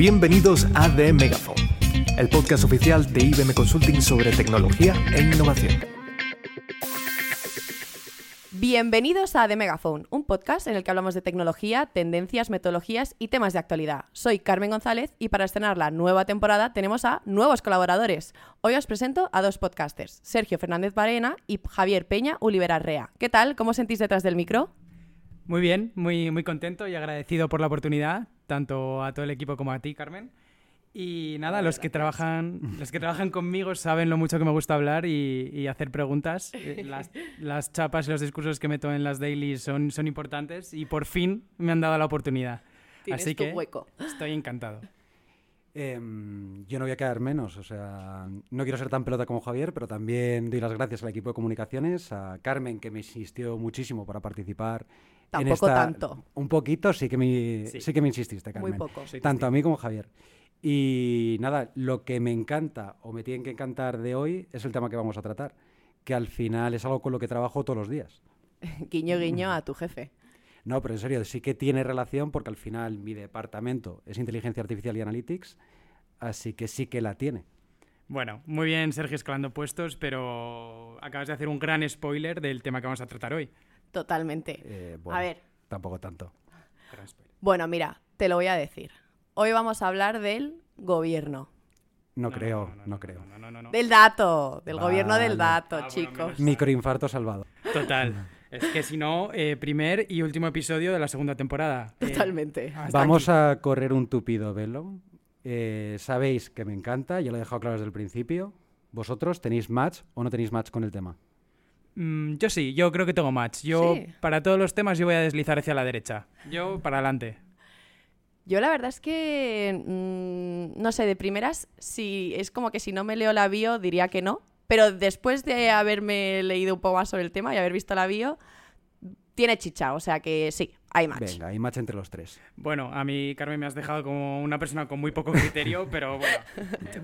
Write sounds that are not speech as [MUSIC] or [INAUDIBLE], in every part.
Bienvenidos a The Megaphone, el podcast oficial de IBM Consulting sobre tecnología e innovación. Bienvenidos a The Megaphone, un podcast en el que hablamos de tecnología, tendencias, metodologías y temas de actualidad. Soy Carmen González y para estrenar la nueva temporada tenemos a nuevos colaboradores. Hoy os presento a dos podcasters, Sergio Fernández Barena y Javier Peña Ulivera Rea. ¿Qué tal? ¿Cómo sentís detrás del micro? Muy bien, muy, muy contento y agradecido por la oportunidad, tanto a todo el equipo como a ti, Carmen. Y nada, los que, trabajan, [LAUGHS] los que trabajan conmigo saben lo mucho que me gusta hablar y, hacer preguntas. Eh, las, [LAUGHS] las, chapas y los discursos que meto en las dailies son, son importantes y por fin me han dado la oportunidad. Así que hueco. estoy encantado. Em, yo no voy a quedar menos, o sea, no quiero ser tan pelota como Javier, pero también doy las gracias al equipo de comunicaciones, a Carmen, que me insistió muchísimo para participar Tampoco tanto. Un poquito sí que me, sí. que me insististe, Carmen. Muy poco. Tanto a mí como a Javier. Y nada, lo que me encanta o me tiene que encantar de hoy es el tema que vamos a tratar, que al final es algo con lo que trabajo todos los días. [LAUGHS] guiño, guiño a tu jefe. No, pero en serio, sí que tiene relación porque al final mi departamento es inteligencia artificial y analytics, así que sí que la tiene. Bueno, muy bien Sergio escalando puestos, pero acabas de hacer un gran spoiler del tema que vamos a tratar hoy. Totalmente. Eh, bueno, a ver. Tampoco tanto. Bueno, mira, te lo voy a decir. Hoy vamos a hablar del gobierno. No, creo, no, creo. Del dato, del gobierno del dato, ah, chicos. Microinfarto salvado. Total. Es que si no, eh, primer y último episodio de la segunda temporada. Eh, Totalmente. vamos a correr un tupido velo. Sabéis que me encanta, ya lo he dejado claro desde el principio. ¿Vosotros tenéis match o no tenéis match con el tema? Mm, yo sí, yo creo que tengo match. Yo, para todos los temas, yo voy a deslizar hacia la derecha. Yo, para adelante. Yo la verdad es que, mm, no sé, de primeras, si es como que si no me leo la bio diría que no, pero después de haberme leído un poco más sobre el tema y haber visto la bio, tiene chicha, o sea que sí, hay match. Venga, hay match entre los tres. Bueno, a mí, Carmen, me has dejado como una persona con muy poco criterio, [LAUGHS] pero bueno,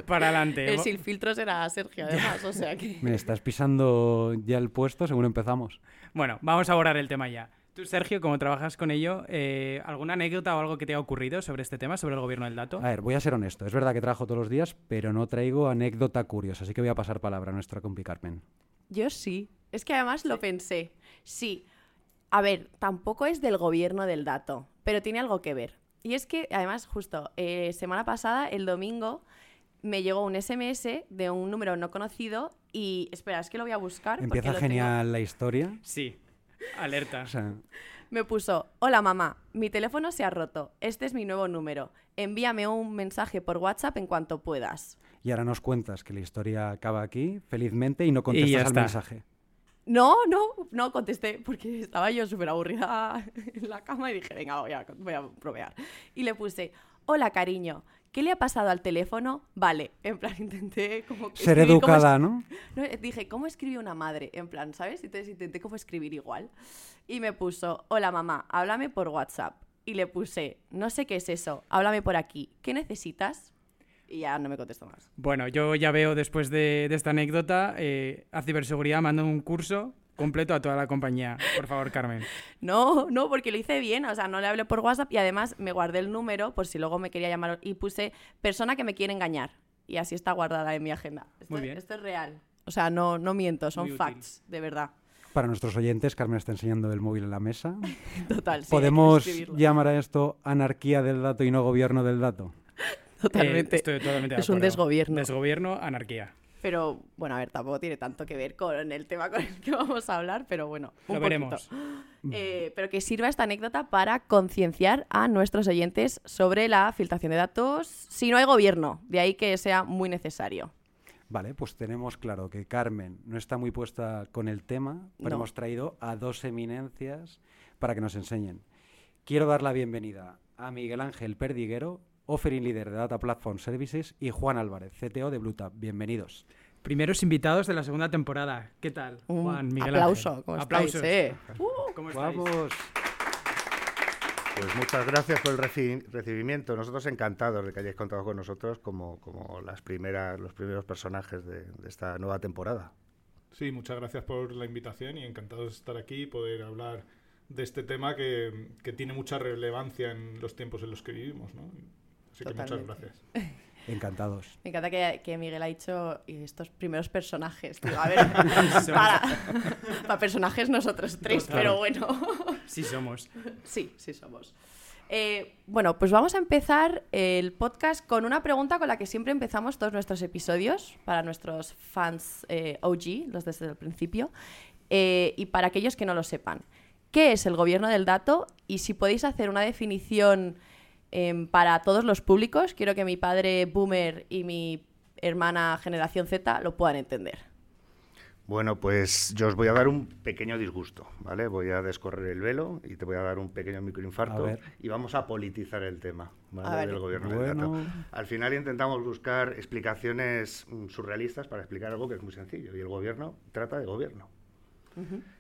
para adelante. El sin filtros era Sergio, además, o sea que... Me estás pisando ya el puesto según empezamos. Bueno, vamos a abordar el tema ya. Tú, Sergio, como trabajas con ello, eh, ¿alguna anécdota o algo que te haya ocurrido sobre este tema, sobre el gobierno del dato? A ver, voy a ser honesto. Es verdad que trabajo todos los días, pero no traigo anécdota curiosa, así que voy a pasar palabra a nuestra compi Carmen. Yo sí. Es que además lo pensé. Sí a ver, tampoco es del gobierno del dato, pero tiene algo que ver. Y es que, además, justo eh, semana pasada, el domingo, me llegó un SMS de un número no conocido y, espera, es que lo voy a buscar. Empieza genial la historia. Sí, alerta. Me puso, hola mamá, mi teléfono se ha roto, este es mi nuevo número, envíame un mensaje por WhatsApp en cuanto puedas. Y ahora nos cuentas que la historia acaba aquí, felizmente, y no contestas al mensaje. No, no, no contesté porque estaba yo súper aburrida [LAUGHS] en la cama y dije, venga, voy a, voy a provear. Y le puse, hola cariño, ¿qué le ha pasado al teléfono? Vale, en plan, [LAUGHS] intenté como... Ser educada, ¿no? ¿no? Dije, ¿cómo escribe una madre? En plan, ¿sabes? Entonces intenté como escribir igual. Y me puso, hola mamá, háblame por WhatsApp. Y le puse, no sé qué es eso, háblame por aquí. ¿Qué necesitas? Y ya no me contesto más. Bueno, yo ya veo después de, esta anécdota, eh, a ciberseguridad mando un curso completo a toda la compañía. Por favor, Carmen. [LAUGHS] No, no, porque lo hice bien, o sea, no le hablé por WhatsApp y además me guardé el número por si luego me quería llamar y puse persona que me quiere engañar. Y así está guardada en mi agenda. Esto, Muy bien. Esto es real. O sea, no, no miento, son facts, de verdad. Para nuestros oyentes, Carmen está enseñando el móvil en la mesa. [LAUGHS] Total, sí. ¿Podemos llamar a esto anarquía del dato y no gobierno del dato? [LAUGHS] Totalmente. estoy totalmente es un desgobierno. Desgobierno, anarquía. Pero bueno, a ver, tampoco tiene tanto que ver con el tema con el que vamos a hablar, pero bueno, un Lo veremos. [GASPS] Eh, pero que sirva esta anécdota para concienciar a nuestros oyentes sobre la filtración de datos si no hay gobierno. De ahí que sea muy necesario. Vale, pues tenemos claro que Carmen no está muy puesta con el tema, pero hemos traído a dos eminencias para que nos enseñen. Quiero dar la bienvenida a Miguel Ángel Perdiguero, offering leader de Data Platform Services, y Juan Álvarez, CTO de BlueTap. Bienvenidos. Primeros invitados de la segunda temporada. ¿Qué tal? Juan, Miguel aplauso, ¿cómo Aplausos. Estáis, ¿Cómo estáis? Vamos. Pues muchas gracias por el recibimiento. Nosotros encantados de que hayáis contado con nosotros como, como las primeras, los primeros personajes de, de, esta nueva temporada. Sí, muchas gracias por la invitación y encantados de estar aquí y poder hablar de este tema que, que tiene mucha relevancia en los tiempos en los que vivimos. ¿no? Así que muchas Totalmente. gracias. [LAUGHS] Encantados. Me encanta que, que Miguel ha dicho "Y estos primeros personajes. Digo, a ver, [LAUGHS] para, para personajes nosotros tres, Total. pero bueno. Sí somos. Sí, sí somos. Eh, bueno, pues vamos a empezar el podcast con una pregunta con la que siempre empezamos todos nuestros episodios, para nuestros fans eh, OG, los desde el principio, eh, y para aquellos que no lo sepan. ¿Qué es el gobierno del dato? Y si podéis hacer una definición em, para todos los públicos, quiero que mi padre boomer y mi hermana generación Z lo puedan entender. Bueno, pues yo os voy a dar un pequeño disgusto, ¿vale? Voy a descorrer el velo y te voy a dar un pequeño microinfarto y vamos a politizar el tema, gobierno del Bueno. dato. Al final intentamos buscar explicaciones mm, surrealistas para explicar algo que es muy sencillo y el gobierno trata de gobierno.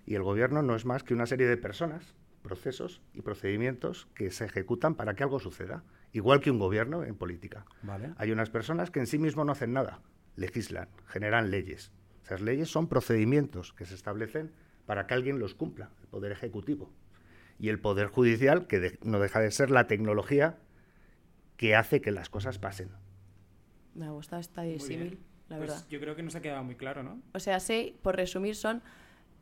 Y el gobierno no es más que una serie de personas, procesos y procedimientos que se ejecutan para que algo suceda, igual que un gobierno en política. ¿Vale? Hay unas personas que en sí mismos no hacen nada, legislan, generan leyes. Esas leyes son procedimientos que se establecen para que alguien los cumpla, el Poder Ejecutivo. Y el Poder Judicial, que de- no deja de ser la tecnología que hace que las cosas pasen. Me ha gustado esta la Pues verdad. yo creo que nos ha quedado muy claro, ¿no? O sea, sí, por resumir, son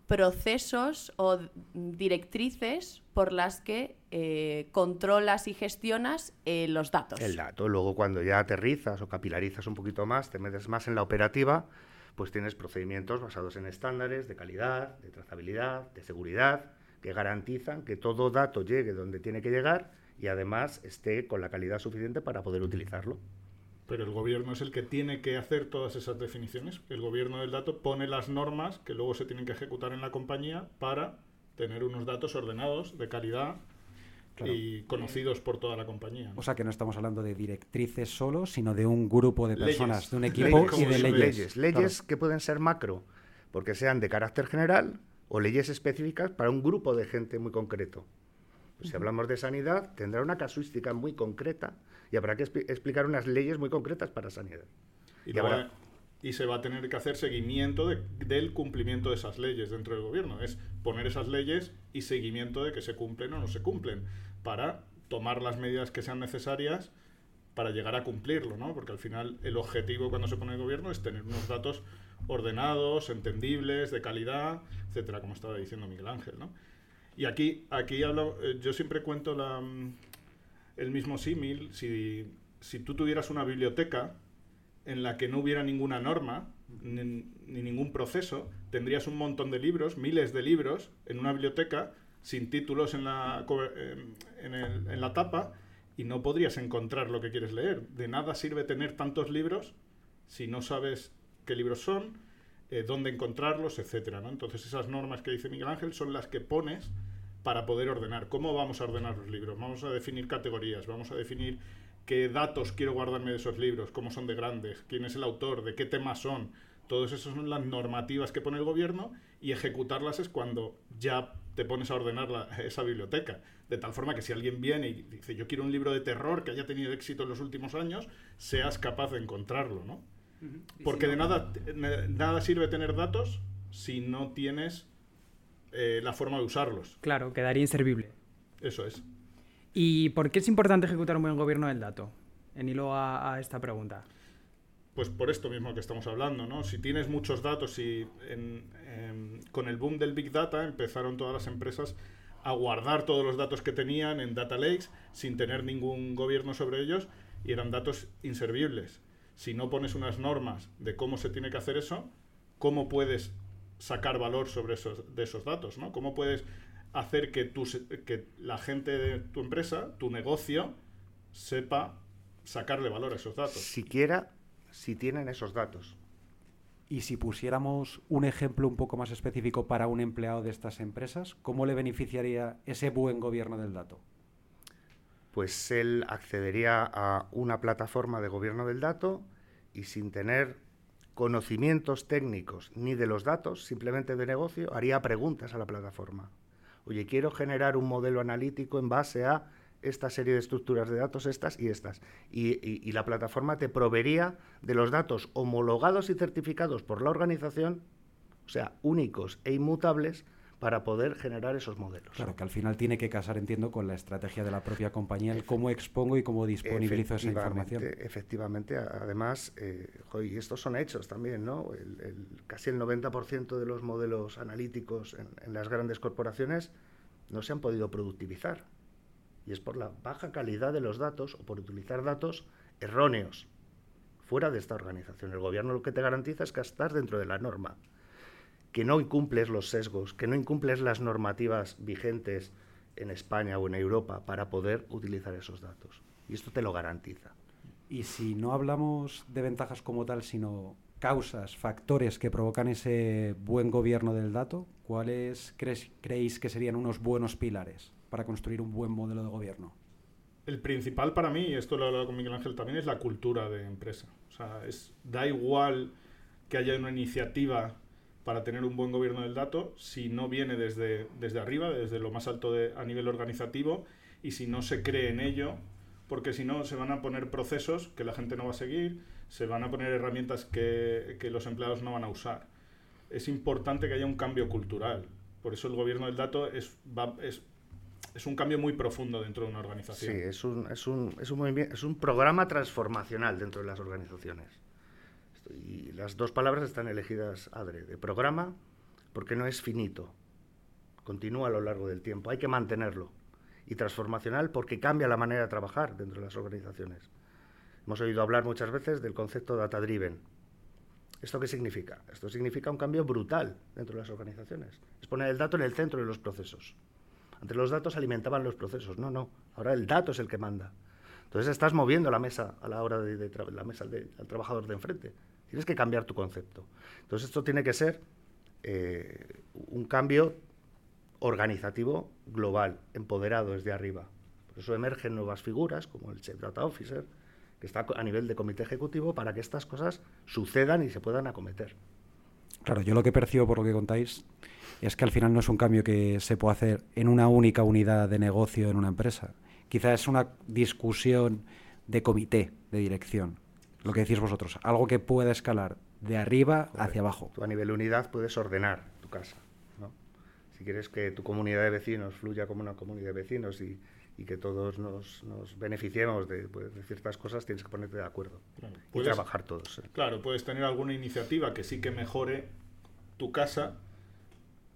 procesos o directrices por las que eh, controlas y gestionas eh, los datos. El dato. Luego, cuando ya aterrizas o capilarizas un poquito más, te metes más en la operativa, pues tienes procedimientos basados en estándares de calidad, de trazabilidad, de seguridad, que garantizan que todo dato llegue donde tiene que llegar y además esté con la calidad suficiente para poder utilizarlo. Pero el gobierno es el que tiene que hacer todas esas definiciones. El gobierno del dato pone las normas que luego se tienen que ejecutar en la compañía para tener unos datos ordenados, de calidad Claro. y conocidos por toda la compañía. ¿no? O sea que no estamos hablando de directrices solo, sino de un grupo de Leyes. personas, de un [LAUGHS] Leyes, equipo y de leyes. Leyes, leyes que pueden ser macro, porque sean de carácter general, o leyes específicas para un grupo de gente muy concreto. Pues si hablamos de sanidad, tendrá una casuística muy concreta y habrá que expli- explicar unas leyes muy concretas para sanidad. Y, Y ahora- y se va a tener que hacer seguimiento de- del cumplimiento de esas leyes dentro del gobierno. Es poner esas leyes y seguimiento de que se cumplen o no se cumplen para tomar las medidas que sean necesarias para llegar a cumplirlo, ¿no? Porque al final el objetivo cuando se pone el gobierno es tener unos datos ordenados, entendibles, de calidad, etcétera, como estaba diciendo Miguel Ángel, ¿no? Y aquí, aquí hablo, eh, yo siempre cuento la, mm, el mismo símil. Si, si tú tuvieras una biblioteca en la que no hubiera ninguna norma ni, ni ningún proceso, tendrías un montón de libros, miles de libros, en una biblioteca sin títulos en la, en, en el- en la tapa y no podrías encontrar lo que quieres leer. De nada sirve tener tantos libros si no sabes qué libros son, eh, dónde encontrarlos, etcétera. Entonces esas normas que dice Miguel Ángel son las que pones para poder ordenar. ¿Cómo vamos a ordenar los libros? Vamos a definir categorías, vamos a definir qué datos quiero guardarme de esos libros, cómo son de grandes, quién es el autor, de qué temas son. Todas esas son las normativas que pone el gobierno y ejecutarlas es cuando ya te pones a ordenar [LAUGHS] esa biblioteca. De tal forma que si alguien viene y dice yo quiero un libro de terror que haya tenido éxito en los últimos años, seas capaz de encontrarlo, ¿no? Porque de nada, nada sirve tener datos si no tienes eh, la forma de usarlos. Claro, quedaría inservible. Eso es. ¿Y por qué es importante ejecutar un buen gobierno del dato? En hilo a, a esta pregunta. Pues por esto mismo que estamos hablando, ¿no? Si tienes muchos datos y en- em, con el boom del Big Data empezaron todas las empresas a guardar todos los datos que tenían en data lakes sin tener ningún gobierno sobre ellos y eran datos inservibles. Si no pones unas normas de cómo se tiene que hacer eso, ¿cómo puedes sacar valor sobre esos, de esos datos? ¿no? ¿Cómo puedes hacer que, tu que la gente de tu empresa, tu negocio, sepa sacarle valor a esos datos? Siquiera si tienen esos datos. Y si pusiéramos un ejemplo un poco más específico para un empleado de estas empresas, ¿cómo le beneficiaría ese buen gobierno del dato? Pues él accedería a una plataforma de gobierno del dato y sin tener conocimientos técnicos ni de los datos, simplemente de negocio, haría preguntas a la plataforma. Oye, quiero generar un modelo analítico en base a esta serie de estructuras de datos, estas y estas. Y, la plataforma te proveería de los datos homologados y certificados por la organización, o sea, únicos e inmutables, para poder generar esos modelos. Claro, que al final tiene que casar, entiendo, con la estrategia de la propia compañía, el cómo expongo y cómo disponibilizo esa información. Efectivamente, además, eh, y estos son hechos también, ¿no? El, casi el 90% de los modelos analíticos en, las grandes corporaciones no se han podido productivizar. Y es por la baja calidad de los datos o por utilizar datos erróneos fuera de esta organización. El gobierno lo que te garantiza es que estás dentro de la norma que no incumples los sesgos, que no incumples las normativas vigentes en España o en Europa para poder utilizar esos datos. Y esto te lo garantiza. Y si no hablamos de ventajas como tal, sino causas, factores que provocan ese buen gobierno del dato, ¿cuáles creéis que serían unos buenos pilares para construir un buen modelo de gobierno? El principal para mí, y esto lo he hablado con Miguel Ángel también, es la cultura de empresa. O sea, es, da igual que haya una iniciativa para tener un buen gobierno del dato si no viene desde, desde arriba, desde lo más alto a nivel organizativo, y si no se cree en ello, porque si no se van a poner procesos que la gente no va a seguir, se van a poner herramientas que, que los empleados no van a usar. Es importante que haya un cambio cultural. Por eso el gobierno del dato es, es, es un cambio muy profundo dentro de una organización. Sí, es un, es un, es un, es un programa transformacional dentro de las organizaciones. Y las dos palabras están elegidas de Programa, porque no es finito, continúa a lo largo del tiempo, hay que mantenerlo. Y transformacional, porque cambia la manera de trabajar dentro de las organizaciones. Hemos oído hablar muchas veces del concepto data driven. ¿Esto qué significa? Esto significa un cambio brutal dentro de las organizaciones. Es poner el dato en el centro de los procesos. Antes los datos alimentaban los procesos. No, no. Ahora el dato es el que manda. Entonces estás moviendo la mesa a la hora de, la mesa al trabajador de enfrente. Tienes que cambiar tu concepto. Entonces esto tiene que ser eh, un cambio organizativo global, empoderado desde arriba. Por eso emergen nuevas figuras como el Chief Data Officer, que está a nivel de comité ejecutivo para que estas cosas sucedan y se puedan acometer. Claro, yo lo que percibo por lo que contáis es que al final no es un cambio que se puede hacer en una única unidad de negocio en una empresa. Quizás es una discusión de comité de dirección lo que decís vosotros, algo que pueda escalar de arriba hacia abajo. Tú a nivel unidad puedes ordenar tu casa. ¿no? Si quieres que tu comunidad de vecinos fluya como una comunidad de vecinos y, que todos nos, beneficiemos pues, de, ciertas cosas, tienes que ponerte de acuerdo y trabajar todos. ¿eh? Claro, puedes tener alguna iniciativa que sí que mejore tu casa,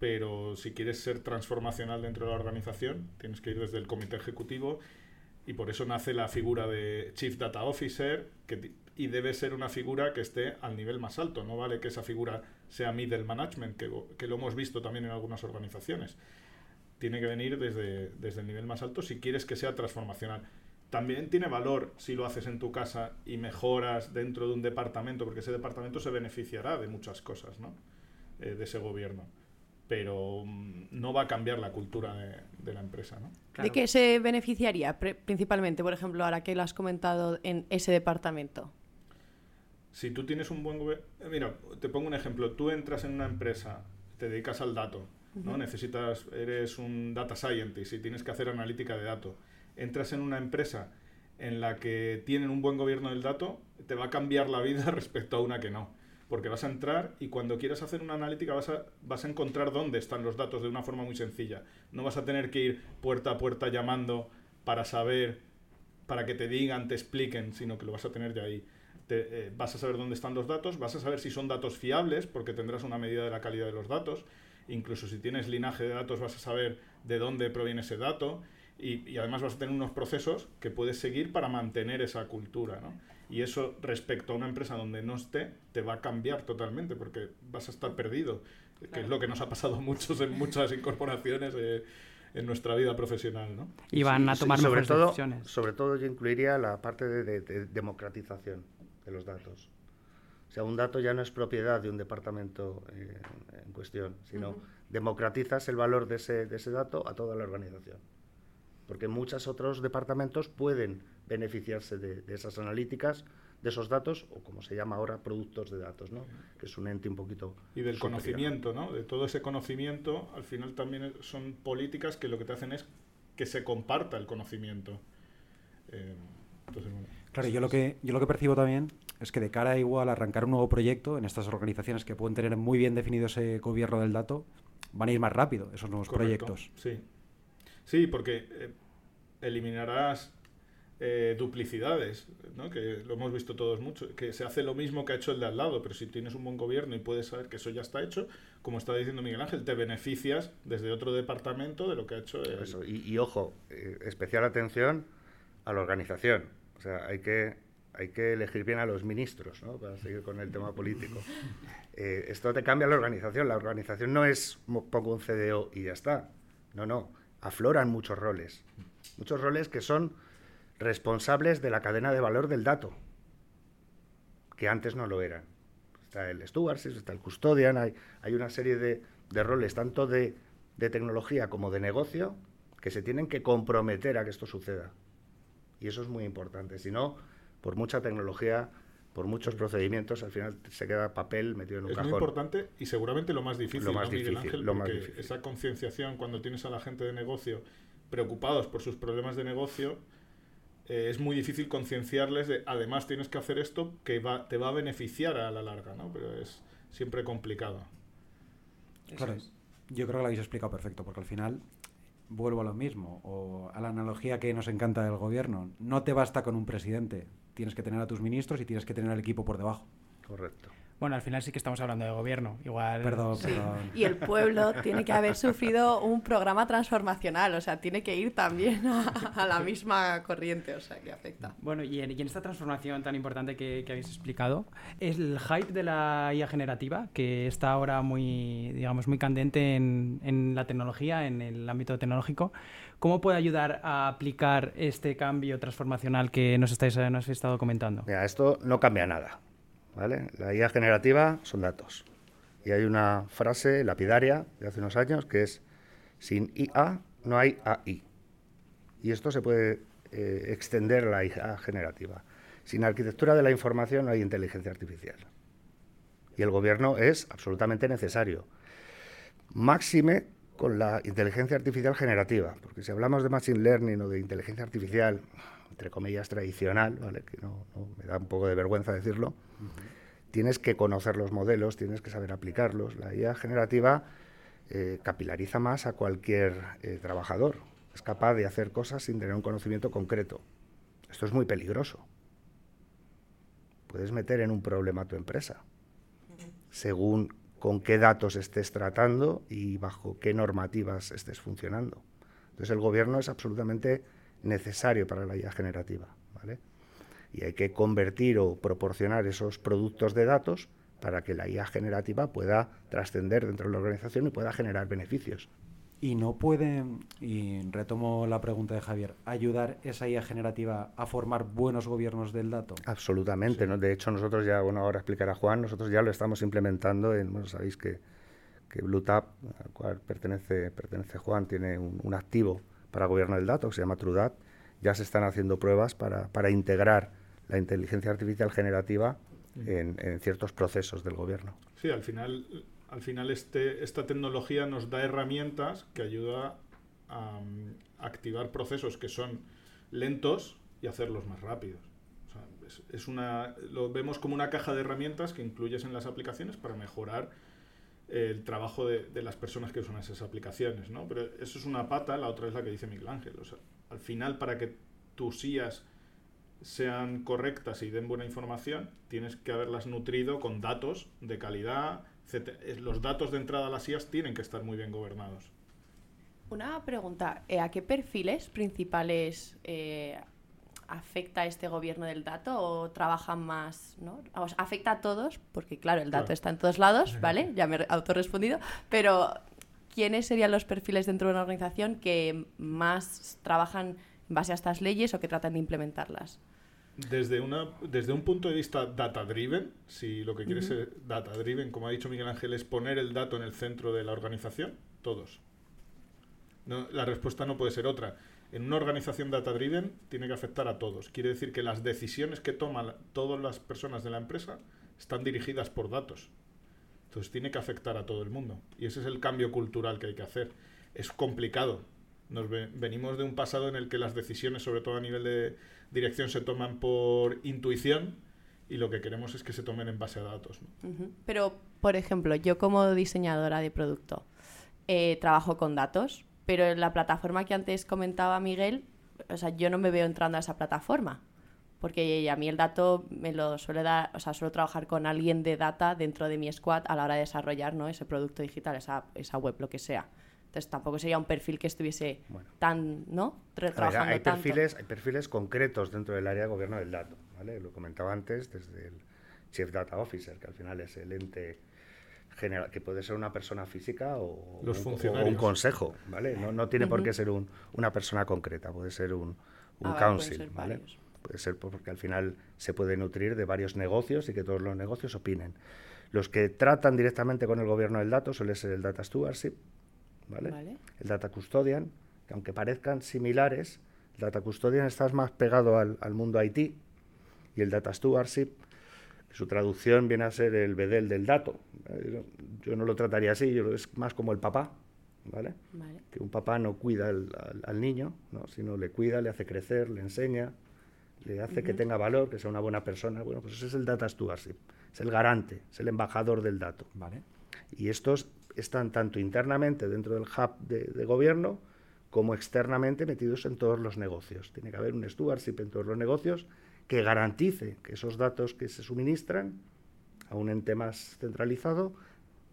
pero si quieres ser transformacional dentro de la organización, tienes que ir desde el comité ejecutivo y por eso nace la figura de Chief Data Officer, que y debe ser una figura que esté al nivel más alto. No vale que esa figura sea middle management, que, que lo hemos visto también en algunas organizaciones. Tiene que venir desde, desde el nivel más alto si quieres que sea transformacional. También tiene valor si lo haces en tu casa y mejoras dentro de un departamento, porque ese departamento se beneficiará de muchas cosas, ¿no? Eh, de ese gobierno. Pero mm, no va a cambiar la cultura de, la empresa, ¿no? ¿De qué se beneficiaría principalmente, por ejemplo, ahora que lo has comentado en ese departamento? Si tú tienes un buen gobierno... Mira, te pongo un ejemplo. Tú entras en una empresa, te dedicas al dato, ¿no? Necesitas, eres un data scientist y tienes que hacer analítica de datos. Entras en una empresa en la que tienen un buen gobierno del dato, te va a cambiar la vida [LAUGHS] respecto a una que no. Porque vas a entrar y cuando quieras hacer una analítica vas a, vas a encontrar dónde están los datos de una forma muy sencilla. No vas a tener que ir puerta a puerta llamando para saber, para que te digan, te expliquen, sino que lo vas a tener ya ahí. Eh, vas a saber dónde están los datos, vas a saber si son datos fiables, porque tendrás una medida de la calidad de los datos. Incluso si tienes linaje de datos, vas a saber de dónde proviene ese dato. Y, además vas a tener unos procesos que puedes seguir para mantener esa cultura. Y eso respecto a una empresa donde no esté, te va a cambiar totalmente, porque vas a estar perdido, que es lo que nos ha pasado a muchos en muchas incorporaciones. Eh, en nuestra vida profesional, ¿no? Y van a tomar sobre mejores decisiones. Sobre todo yo incluiría la parte de democratización de los datos. O sea, un dato ya no es propiedad de un departamento eh, en cuestión, sino democratizas el valor de ese, de ese dato a toda la organización. Porque muchos otros departamentos pueden beneficiarse de, esas analíticas, de esos datos, o como se llama ahora, productos de datos, ¿no? que es un ente un poquito... Y del conocimiento, ¿no? De todo ese conocimiento, al final también son políticas que lo que te hacen es que se comparta el conocimiento. Eh, Entonces, bueno, Claro, yo lo que yo lo que percibo también es que de cara a igual a arrancar un nuevo proyecto en estas organizaciones que pueden tener muy bien definido ese gobierno del dato, van a ir más rápido esos nuevos Correcto, proyectos. Sí. Sí, porque eh, eliminarás eh, duplicidades, ¿no? que lo hemos visto todos mucho, que se hace lo mismo que ha hecho el de al lado, pero si tienes un buen gobierno y puedes saber que eso ya está hecho, como está diciendo Miguel Ángel, te beneficias desde otro departamento de lo que ha hecho el... Eso, Y, y ojo, eh, especial atención a la organización. O sea, hay que, hay que elegir bien a los ministros, ¿no? Para seguir con el tema político. [LAUGHS] Eh, esto te cambia la organización. La organización no es pongo un CDO y ya está. No, no. Afloran muchos roles. Muchos roles que son responsables de la cadena de valor del dato, que antes no lo eran. Está el stewardship, está el custodian, hay, hay una serie de, de roles, tanto de, de tecnología como de negocio, que se tienen que comprometer a que esto suceda. Y eso es muy importante. Si no, por mucha tecnología, por muchos procedimientos, al final se queda papel metido en un Es cajón. muy importante y seguramente lo más difícil, Lo más ¿no, Miguel difícil, Ángel? lo más Porque difícil. esa concienciación cuando tienes a la gente de negocio preocupados por sus problemas de negocio, eh, es muy difícil concienciarles de, además tienes que hacer esto que va, te va a beneficiar a la larga, ¿no? Pero es siempre complicado. Claro, yo creo que lo habéis explicado perfecto, porque al final vuelvo a lo mismo, o a la analogía que nos encanta del gobierno. No te basta con un presidente, tienes que tener a tus ministros y tienes que tener al equipo por debajo. Correcto. Bueno, al final sí que estamos hablando de gobierno. Igual. Perdón, Sí, perdón. y el pueblo [LAUGHS] tiene que haber sufrido un programa transformacional, o sea, tiene que ir también a, a la misma corriente, o sea, que afecta. Bueno, y en, y en esta transformación tan importante que, que habéis explicado, es el hype de la IA generativa, que está ahora muy, digamos, muy candente en, en la tecnología, en el ámbito tecnológico. ¿Cómo puede ayudar a aplicar este cambio transformacional que nos estáis nos habéis estado comentando? Mira, esto no cambia nada. La IA generativa son datos. Y hay una frase lapidaria de hace unos años que es, sin IA no hay AI. Y esto se puede eh, extender la IA generativa. Sin arquitectura de la información no hay inteligencia artificial. Y el gobierno es absolutamente necesario. Máxime con la inteligencia artificial generativa, porque si hablamos de machine learning o de inteligencia artificial, entre comillas, tradicional, que no- me da un poco de vergüenza decirlo, tienes que conocer los modelos, tienes que saber aplicarlos. La IA generativa eh, capilariza más a cualquier eh, trabajador. Es capaz de hacer cosas sin tener un conocimiento concreto. Esto es muy peligroso. Puedes meter en un problema a tu empresa, según con qué datos estés tratando y bajo qué normativas estés funcionando. Entonces el gobierno es absolutamente necesario para la IA generativa. ¿vale? Y hay que convertir o proporcionar esos productos de datos para que la IA generativa pueda trascender dentro de la organización y pueda generar beneficios. Y no puede, y retomo la pregunta de Javier, ayudar esa IA generativa a formar buenos gobiernos del dato. Absolutamente, ¿no? De hecho, nosotros ya, bueno, ahora explicará Juan, nosotros ya lo estamos implementando en, bueno, sabéis que, que BlueTap, al cual pertenece, pertenece Juan, tiene un, un activo para gobierno del dato que se llama TrueDat. Ya se están haciendo pruebas para, para integrar la inteligencia artificial generativa en, en ciertos procesos del gobierno. Sí, al final, al final este, esta tecnología nos da herramientas que ayuda a mm, activar procesos que son lentos y hacerlos más rápidos. O sea, es, es una, lo vemos como una caja de herramientas que incluyes en las aplicaciones para mejorar el trabajo de, de las personas que usan esas aplicaciones, ¿no? Pero eso es una pata, la otra es la que dice Miguel Ángel. O sea, al final, para que tus IAs sean correctas y den buena información, tienes que haberlas nutrido con datos de calidad. etc. Es- Los datos de entrada a las IAs tienen que estar muy bien gobernados. Una pregunta, eh, ¿a qué perfiles principales eh, afecta este gobierno del dato o trabajan más, ¿no? O sea, afecta a todos, porque claro, el dato Claro. está en todos lados, ¿vale? Ya me he autorrespondido, pero ¿quiénes serían los perfiles dentro de una organización que más trabajan base a estas leyes o que tratan de implementarlas? Desde, una, desde un punto de vista data-driven, si lo que quieres es data-driven, como ha dicho Miguel Ángel, es poner el dato en el centro de la organización, todos. No, la respuesta no puede ser otra. En una organización data-driven tiene que afectar a todos. Quiere decir que las decisiones que toman todas las personas de la empresa están dirigidas por datos. Entonces tiene que afectar a todo el mundo. Y ese es el cambio cultural que hay que hacer. Es complicado, Nos venimos de un pasado en el que las decisiones, sobre todo a nivel de dirección, se toman por intuición y lo que queremos es que se tomen en base a datos. Pero, por ejemplo, yo como diseñadora de producto eh, trabajo con datos, pero en la plataforma que antes comentaba Miguel, o sea, yo no me veo entrando a esa plataforma. Porque a mí el dato me lo suele dar, o sea, suelo trabajar con alguien de data dentro de mi squad a la hora de desarrollar ¿no? ese producto digital, esa, esa web, lo que sea. Entonces tampoco sería un perfil que estuviese tan, ¿no? trabajando hay, perfiles, hay perfiles concretos dentro del área de gobierno del dato, ¿vale? Lo comentaba antes desde el Chief Data Officer, que al final es el ente general, que puede ser una persona física o, un, consejo, ¿vale? No, no tiene por qué ser un, una persona concreta, puede ser un, un ah, council, ¿vale? Puede ser porque al final se puede nutrir de varios negocios y que todos los negocios opinen. Los que tratan directamente con el gobierno del dato suele ser el Data Stewardship, el Data Custodian, que aunque parezcan similares, el Data Custodian está más pegado al, mundo IT y el Data Stewardship, su traducción viene a ser el bedel del dato. Yo, no lo trataría así, yo es más como el papá, ¿vale? Que un papá no cuida al, niño, ¿no? sino le cuida, le hace crecer, le enseña, le hace que tenga valor, que sea una buena persona. Bueno, pues ese es el Data Stewardship, es el garante, es el embajador del dato. ¿vale? Y estos están tanto internamente dentro del hub de, gobierno como externamente metidos en todos los negocios. Tiene que haber un stewardship en todos los negocios que garantice que esos datos que se suministran a un ente más centralizado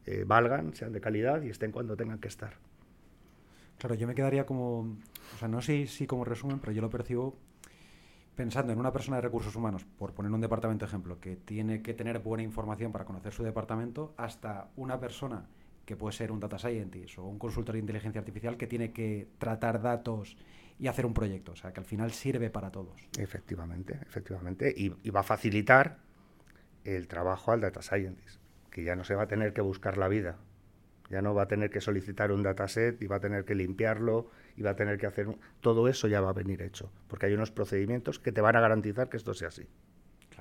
eh, valgan, sean de calidad y estén cuando tengan que estar. Claro, yo me quedaría como, o sea, no sé si como resumen, pero yo lo percibo pensando en una persona de recursos humanos, por poner un departamento ejemplo, que tiene que tener buena información para conocer su departamento, hasta una persona que puede ser un data scientist o un consultor de inteligencia artificial que tiene que tratar datos y hacer un proyecto. O sea, que al final sirve para todos. Efectivamente, efectivamente. Y, va a facilitar el trabajo al data scientist, que ya no se va a tener que buscar la vida. Ya no va a tener que solicitar un dataset y va a tener que limpiarlo y va a tener que hacer... Todo eso ya va a venir hecho, porque hay unos procedimientos que te van a garantizar que esto sea así.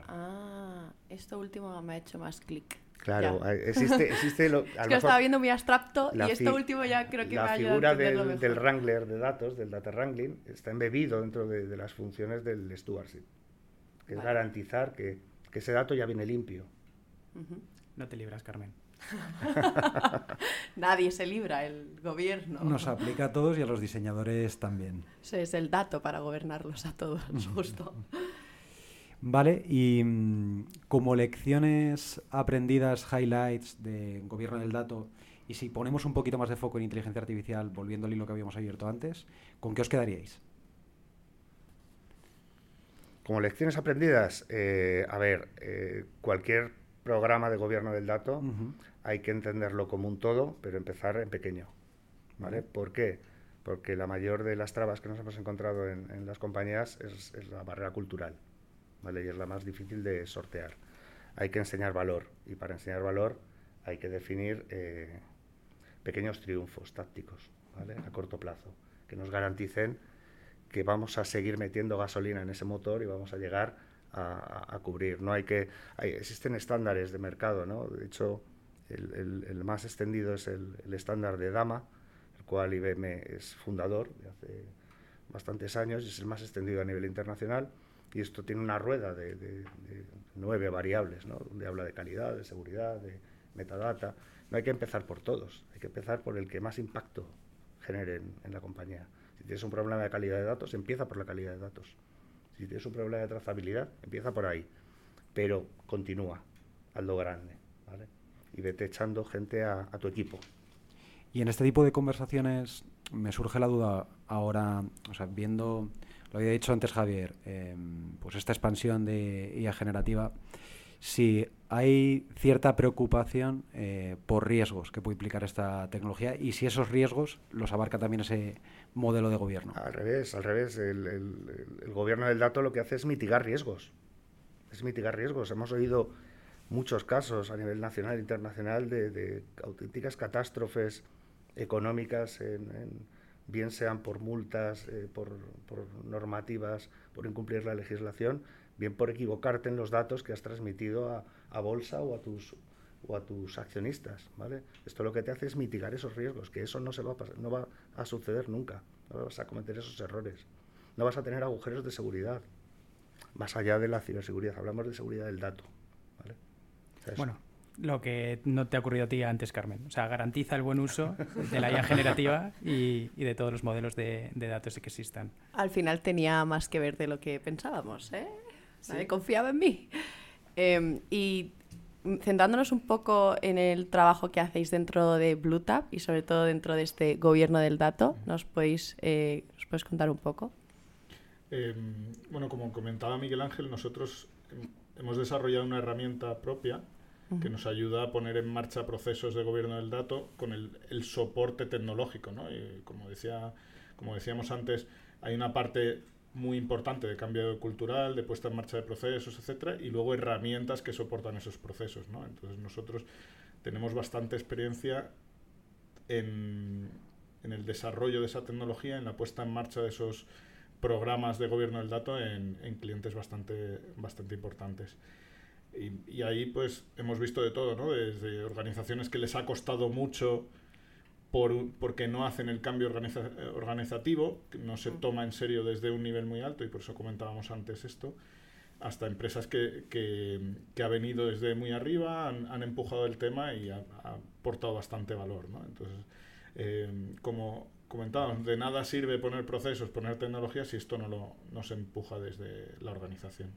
Ah, esto último me ha hecho más clic. Claro, existe, [LAUGHS] existe lo, es que lo estaba viendo muy abstracto y esto último ya creo que me ha La figura del, del, wrangler de datos, del data wrangling, está embebido dentro de, las funciones del stewardship, que es garantizar que, que, ese dato ya viene limpio. No te libras, Carmen. [LAUGHS] Nadie se libra, el gobierno. Nos aplica a todos y a los diseñadores también. Ese es el dato para gobernarlos a todos, justo. Vale, y mm, como lecciones aprendidas, highlights de gobierno del dato, y si ponemos un poquito más de foco en inteligencia artificial, volviendo al hilo que habíamos abierto antes, ¿con qué os quedaríais? Como lecciones aprendidas, eh, a ver, eh, cualquier programa de gobierno del dato hay que entenderlo como un todo, pero empezar en pequeño. ¿Vale? ¿Por qué? Porque la mayor de las trabas que nos hemos encontrado en, las compañías es la barrera cultural. Y es la más difícil de sortear. Hay que enseñar valor y para enseñar valor hay que definir eh, pequeños triunfos tácticos, A corto plazo, que nos garanticen que vamos a seguir metiendo gasolina en ese motor y vamos a llegar a, cubrir. No hay que, existen estándares de mercado, ¿no? De hecho, el, más extendido es el, el, estándar de Dama, el cual IBM es fundador de hace bastantes años y es el más extendido a nivel internacional y esto tiene una rueda de, nueve variables, ¿no? donde habla de calidad, de seguridad, de metadata. No hay que empezar por todos, hay que empezar por el que más impacto genere en, la compañía. Si tienes un problema de calidad de datos, empieza por la calidad de datos. Si tienes un problema de trazabilidad, empieza por ahí. Pero continúa, hazlo grande, ¿vale? Y vete echando gente a, a tu equipo. Y en este tipo de conversaciones me surge la duda ahora, o sea, viendo lo había dicho antes Javier, em, pues esta expansión de IA generativa, si hay cierta preocupación eh, por riesgos que puede implicar esta tecnología y si esos riesgos los abarca también ese modelo de gobierno. Al revés, al revés. El, gobierno del dato lo que hace es mitigar riesgos. Es mitigar riesgos. Hemos oído muchos casos a nivel nacional e internacional de, auténticas catástrofes económicas en bien sean por multas, eh, por, normativas, por incumplir la legislación, bien por equivocarte en los datos que has transmitido a, bolsa o a tus o a tus accionistas, ¿vale? Esto lo que te hace es mitigar esos riesgos, que eso no se va a no va a suceder nunca. no vas a cometer esos errores, no vas a tener agujeros de seguridad, más allá de la ciberseguridad, hablamos de seguridad del dato. ¿vale? Bueno, lo que no te ha ocurrido a ti antes, Carmen. O sea, garantiza el buen uso de la IA generativa y, y de todos los modelos de, de datos que existan. Al final tenía más que ver de lo que pensábamos, ¿eh? Nadie confiaba en mí. Em, y centrándonos un poco en el trabajo que hacéis dentro de BlueTap y sobre todo dentro de este gobierno del dato, ¿nos podéis, eh, ¿nos puedes contar un poco? Eh, bueno, como comentaba Miguel Ángel, nosotros hem- hemos desarrollado una herramienta propia que nos ayuda a poner en marcha procesos de gobierno del dato con el, el soporte tecnológico. ¿no? Y como, decía, como decíamos antes, hay una parte muy importante de cambio cultural, de puesta en marcha de procesos, etcétera, y luego herramientas que soportan esos procesos. ¿no? Entonces nosotros tenemos bastante experiencia en, en el desarrollo de esa tecnología, en la puesta en marcha de esos programas de gobierno del dato en, en clientes bastante, bastante importantes. Y, y ahí pues hemos visto de todo, ¿no? Desde organizaciones que les ha costado mucho por, porque no hacen el cambio organiza- organizativo, que no se toma en serio desde un nivel muy alto, y por eso comentábamos antes esto, hasta empresas que, que, que ha venido desde muy arriba, han, han empujado el tema y ha, ha aportado bastante valor. ¿no? Entonces, eh, como comentábamos, de nada sirve poner procesos, poner tecnología si esto no, lo, no se empuja desde la organización.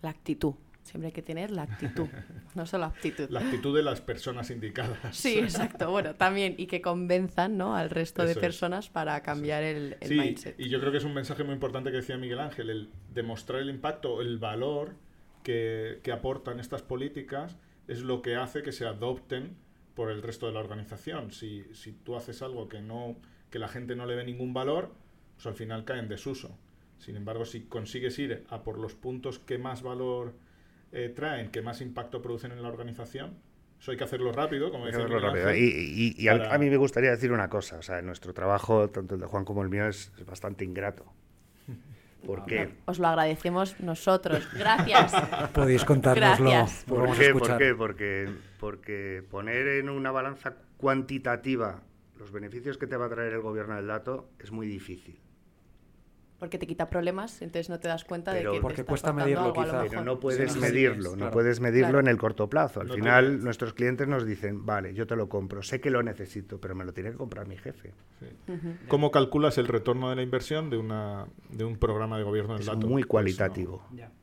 La actitud. Siempre hay que tener la actitud, no solo aptitud. La actitud de las personas indicadas. Sí, exacto. Bueno, también, y que convenzan ¿no? al resto de es. personas para cambiar el, el Sí, mindset. y yo creo que es un mensaje muy importante que decía Miguel Ángel, el demostrar el impacto, el valor que, que aportan estas políticas es lo que hace que se adopten por el resto de la organización. Si, si tú haces algo que, no, que la gente no le ve ningún valor, pues al final cae en desuso. Sin embargo, si consigues ir a por los puntos que más valor eh, traen, que más impacto producen en la organización, eso hay que hacerlo rápido, como decía rápido. Y, y- y a, para- a mí me gustaría decir una cosa. O sea, nuestro trabajo, tanto el de Juan como el mío, es, es bastante ingrato. [LAUGHS] ¿Por qué? Os lo agradecemos nosotros. Gracias. [LAUGHS] Podéis contárnoslo. Gracias. ¿Por qué? ¿Por qué? Porque, porque poner en una balanza cuantitativa los beneficios que te va a traer el gobierno del dato es muy difícil. Porque te quita problemas, entonces no te das cuenta Pero- de que te Porque cuesta medirlo, algo a lo quizá. mejor. Pero no puedes Sí, medirlo, no claro. puedes medirlo Claro. en el corto plazo. Al No final, tienes- nuestros clientes nos dicen, vale, yo te lo compro, sé que lo necesito, pero me lo tiene que comprar mi jefe. ¿Cómo calculas el retorno de la inversión de, una, de un programa de gobierno del Es dato? muy Pues cualitativo. No.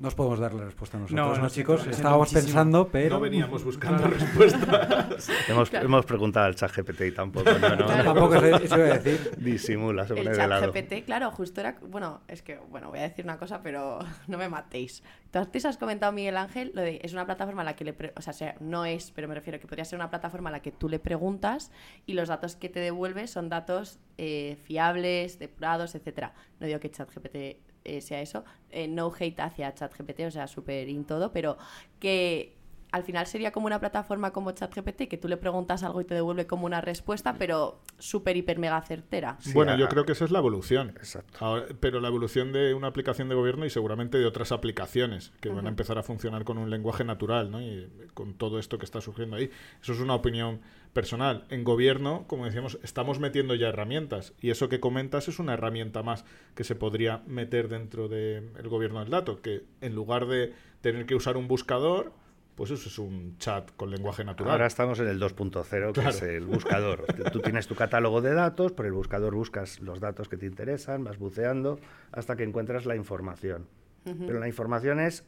No os podemos dar la respuesta nosotros, No, ¿no, chicos? Estábamos muchísimo. pensando, pero... No veníamos buscando [LAUGHS] respuestas. Hemos, hemos preguntado al chat GPT y tampoco, no, no, Tampoco eso iba a decir. disimula, se El pone de chat lado. GPT, claro, justo era. Bueno, es que, bueno, voy a decir una cosa, pero [LAUGHS] no me matéis. Tú antes has comentado, Miguel Ángel, lo de es una plataforma a la que le. pre- o sea, sea, no es, pero me refiero que podría ser una plataforma a la que tú le preguntas y los datos que te devuelve son datos eh, fiables, depurados, etcétera. No digo que ChatGPT eh, sea eso. eh, no hate hacia ChatGPT, o sea, súper in todo, pero que al final sería como una plataforma como ChatGPT, que tú le preguntas algo y te devuelve como una respuesta, pero súper, hiper, mega certera. Sí, bueno, yo a- creo que esa es la evolución. Exacto. Ahora- pero la evolución de una aplicación de gobierno y seguramente de otras aplicaciones que van a empezar a funcionar con un lenguaje natural, ¿no? Y con todo esto que está surgiendo ahí. Eso es una opinión personal. En gobierno, como decíamos, estamos metiendo ya herramientas y eso que comentas es una herramienta más que se podría meter dentro del gobierno del dato, que en lugar de tener que usar un buscador, pues eso es un chat con lenguaje natural. Ahora estamos en el 2.0, que Claro. es el buscador. Tú tienes tu catálogo de datos, por el buscador buscas los datos que te interesan, vas buceando hasta que encuentras la información. Pero la información es,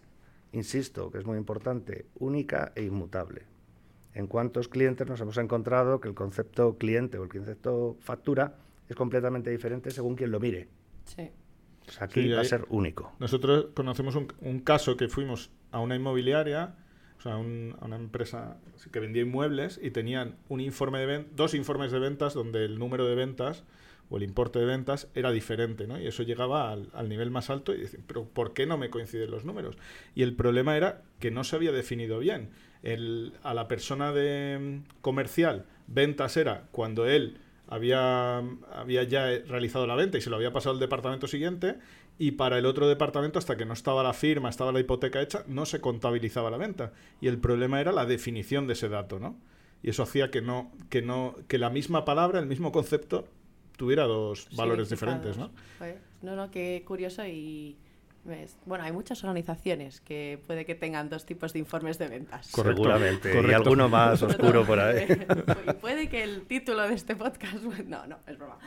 insisto, que es muy importante, única e inmutable. En cuántos clientes nos hemos encontrado que el concepto cliente o el concepto factura es completamente diferente según quien lo mire. Sí. Pues aquí Sí, va a ser único. Nosotros conocemos un, un caso que fuimos a una inmobiliaria, o sea, un- a una empresa que vendía inmuebles y tenían un informe de ven- dos informes de ventas donde el número de ventas o el importe de ventas era diferente, ¿no? Y eso llegaba al, al nivel más alto y decían, pero ¿por qué no me coinciden los números? Y el problema era que no se había definido bien. El- a la persona de mm, comercial, ventas era cuando él había, había ya realizado la venta y se lo había pasado al departamento siguiente y para el otro departamento hasta que no estaba la firma, estaba la hipoteca hecha, no se contabilizaba la venta y el problema era la definición de ese dato, ¿no? Y eso hacía que no que no que la misma palabra, el mismo concepto tuviera dos valores diferentes. ¿no? Pues, no, no, qué curioso y... ves, Bueno, hay muchas organizaciones que puede que tengan dos tipos de informes de ventas. Correcto, Seguramente. Y alguno más oscuro por ahí. Y [LAUGHS] puede que el título de este podcast. [LAUGHS] No, no, es broma.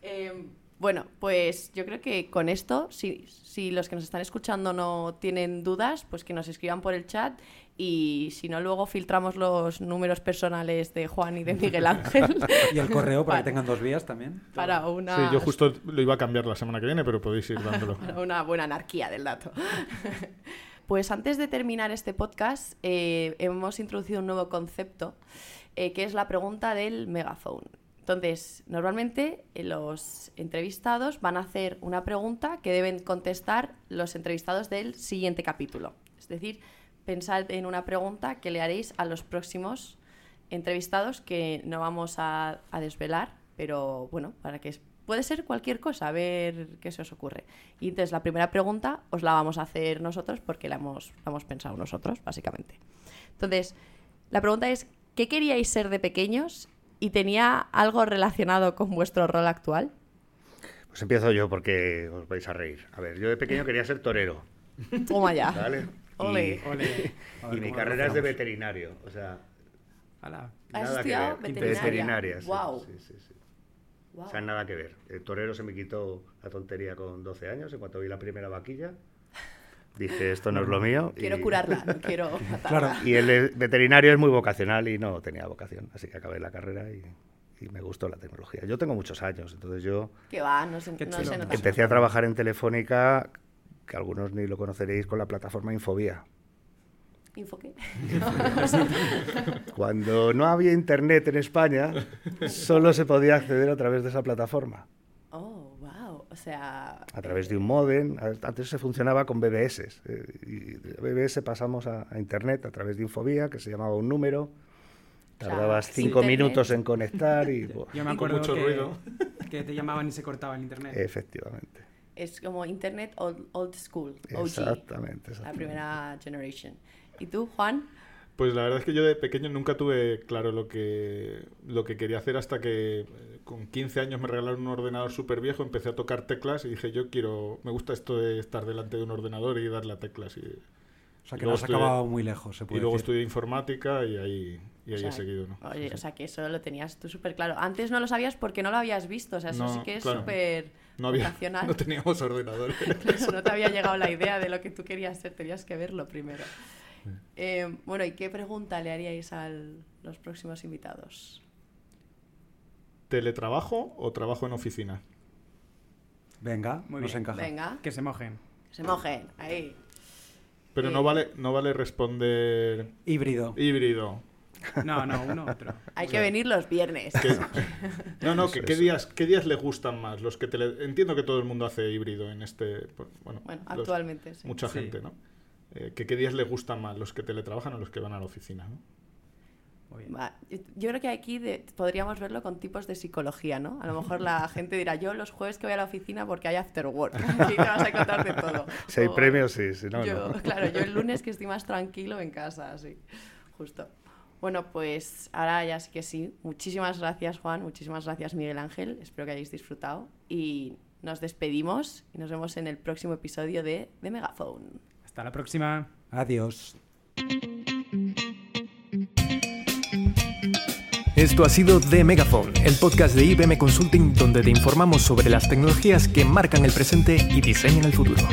Eh, bueno, pues yo creo que con esto, si, si los que nos están escuchando no tienen dudas, pues que nos escriban por el chat y si no, luego filtramos los números personales de Juan y de Miguel [LAUGHS] Ángel Y el correo para que tengan dos vías también. para una, Sí, yo justo lo iba a cambiar la semana que viene, pero podéis ir dándolo. para [LAUGHS] una buena anarquía del dato. [LAUGHS] Pues antes de terminar este podcast, eh, hemos introducido un nuevo concepto, eh, que es la pregunta del megaphone. Entonces, normalmente eh, los entrevistados van a hacer una pregunta que deben contestar los entrevistados del siguiente capítulo. Es decir, pensad en una pregunta que le haréis a los próximos entrevistados que no vamos a, a desvelar, pero bueno, para que puede ser cualquier cosa, a ver qué se os ocurre. Y entonces la primera pregunta os la vamos a hacer nosotros porque la hemos, la hemos pensado nosotros, básicamente. Entonces, la pregunta es, ¿qué queríais ser de pequeños y tenía algo relacionado con vuestro rol actual? Pues empiezo yo porque os vais a reír. A ver, yo de pequeño quería ser torero, Toma ya. ¿vale? Ole. Ole. Y, ver [LAUGHS] y mi carrera es de veterinario, o sea. ¿Has nada que estudiado ver. veterinaria? Veterinaria, sí, Guau. sí, sí, sí. Guau. O sea, nada que ver. El torero se me quitó la tontería con 12 años, en cuanto vi la primera vaquilla. [LAUGHS] Dije, esto no es lo mío. Quiero y- curarla, no [LAUGHS] quiero matarla. Claro. Y el veterinario es muy vocacional y no tenía vocación, así que acabé la carrera y, y me gustó la tecnología. Yo tengo muchos años, entonces yo Que va, no se, Qué no se nota. empecé a trabajar en Telefónica, que algunos ni lo conoceréis, con la plataforma Infobía. ¿Info qué? [LAUGHS] Cuando no había internet en España, solo se podía acceder a través de esa plataforma, Oh, wow. O sea... a través de un modem. Antes se funcionaba con BBS. eh, y de BBS pasamos a, a internet a través de Infobía, que se llamaba un número. Tardabas cinco internet. minutos en conectar y... [LAUGHS] Yo me acuerdo mucho que, ruido. que te llamaban y se cortaba el internet. efectivamente. Es como Internet old, old school, OG, Exactamente, la primera generation. ¿Y tú, Juan? Pues la verdad es que yo de pequeño nunca tuve claro lo que, lo que quería hacer hasta que eh, con 15 años me regalaron un ordenador súper viejo, empecé a tocar teclas y dije, yo quiero, me gusta esto de estar delante de un ordenador y darle a teclas. Y, O sea y que luego no has estudié- acabado muy lejos, se y puede luego decir. estudié informática y ahí, y ahí O sea, he seguido, ¿no? Oye, Sí, sí. o sea que eso lo tenías tú súper claro. Antes no lo sabías porque no lo habías visto, o sea, eso No, sí que es claro. súper no, había, vocacional. no teníamos ordenadores. [LAUGHS] Claro, no te había llegado la idea de lo que tú querías ser, tenías que verlo primero. Eh, bueno, ¿y qué pregunta le haríais a los próximos invitados? ¿Teletrabajo o trabajo en oficina? Venga, Muy nos bien. encaja. Venga, Que se mojen. que se mojen, ahí. Pero Eh. no vale, no vale responder Híbrido. híbrido. [LAUGHS] No, no, uno otro. Hay que venir los viernes. [LAUGHS] No, no, que, ¿qué, días, ¿qué días le gustan más? Los que tele- Entiendo que todo el mundo hace híbrido en este... pues, Bueno, Bueno, los- actualmente sí. Mucha Sí. gente, ¿no? Eh, que ¿Qué días le gustan más? ¿Los que teletrabajan o los que van a la oficina? ¿no? Muy bien. Va, Yo creo que aquí de- podríamos verlo con tipos de psicología, ¿no? A lo mejor la [LAUGHS] gente dirá, yo los jueves que voy a la oficina porque hay after work. Aquí te vas a contar de todo. Si hay O premios, sí, si no, yo, no. Claro, yo el lunes que estoy más tranquilo en casa, sí. Justo. Bueno, pues ahora ya sí que sí. Muchísimas gracias, Juan. Muchísimas gracias, Miguel Ángel. Espero que hayáis disfrutado. Y nos despedimos y nos vemos en el próximo episodio de, de Megaphone. Hasta la próxima. Adiós. Esto ha sido The Megaphone, el podcast de IBM Consulting donde te informamos sobre las tecnologías que marcan el presente y diseñan el futuro.